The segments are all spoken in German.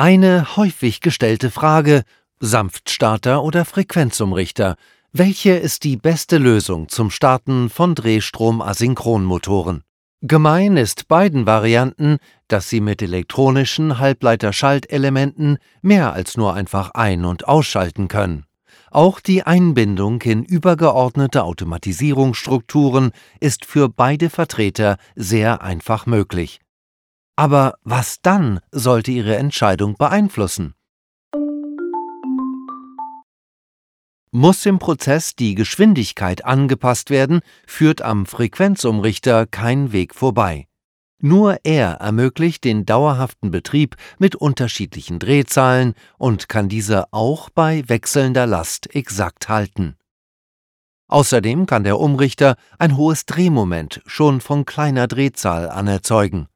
Eine häufig gestellte Frage Sanftstarter oder Frequenzumrichter. Welche ist die beste Lösung zum Starten von Drehstrom-Asynchronmotoren? Gemein ist beiden Varianten, dass sie mit elektronischen Halbleiterschaltelementen mehr als nur einfach ein- und ausschalten können. Auch die Einbindung in übergeordnete Automatisierungsstrukturen ist für beide Vertreter sehr einfach möglich. Aber was dann sollte Ihre Entscheidung beeinflussen? Muss im Prozess die Geschwindigkeit angepasst werden, führt am Frequenzumrichter kein Weg vorbei. Nur er ermöglicht den dauerhaften Betrieb mit unterschiedlichen Drehzahlen und kann diese auch bei wechselnder Last exakt halten. Außerdem kann der Umrichter ein hohes Drehmoment schon von kleiner Drehzahl an erzeugen.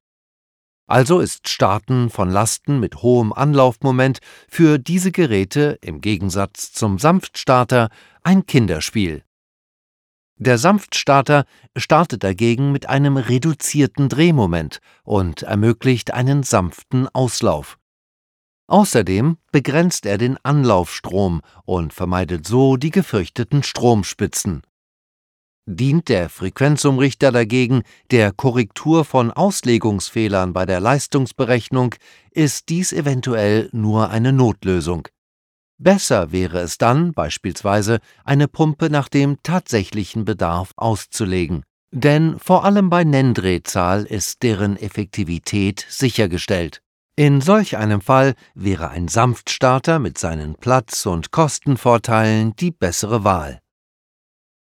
Also ist Starten von Lasten mit hohem Anlaufmoment für diese Geräte im Gegensatz zum Sanftstarter ein Kinderspiel. Der Sanftstarter startet dagegen mit einem reduzierten Drehmoment und ermöglicht einen sanften Auslauf. Außerdem begrenzt er den Anlaufstrom und vermeidet so die gefürchteten Stromspitzen. Dient der Frequenzumrichter dagegen der Korrektur von Auslegungsfehlern bei der Leistungsberechnung, ist dies eventuell nur eine Notlösung. Besser wäre es dann beispielsweise, eine Pumpe nach dem tatsächlichen Bedarf auszulegen. Denn vor allem bei Nenndrehzahl ist deren Effektivität sichergestellt. In solch einem Fall wäre ein Sanftstarter mit seinen Platz- und Kostenvorteilen die bessere Wahl.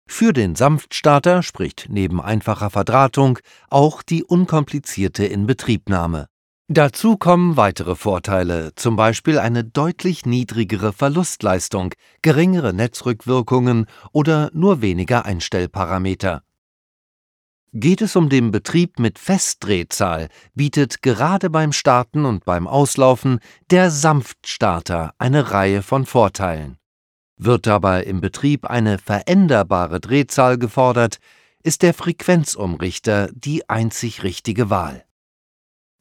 Für den Sanftstarter spricht neben einfacher Verdrahtung auch die unkomplizierte Inbetriebnahme. Dazu kommen weitere Vorteile, zum Beispiel eine deutlich niedrigere Verlustleistung, geringere Netzrückwirkungen oder nur weniger Einstellparameter. Geht es um den Betrieb mit Festdrehzahl, bietet gerade beim Starten und beim Auslaufen der Sanftstarter eine Reihe von Vorteilen. Wird dabei im Betrieb eine veränderbare Drehzahl gefordert, ist der Frequenzumrichter die einzig richtige Wahl.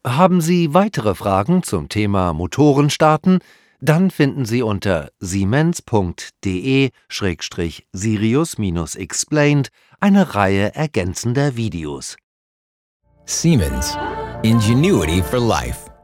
Haben Sie weitere Fragen zum Thema Motorenstarten? Dann finden Sie unter siemens.de-sirius-explained eine Reihe ergänzender Videos. Siemens. Ingenuity for Life.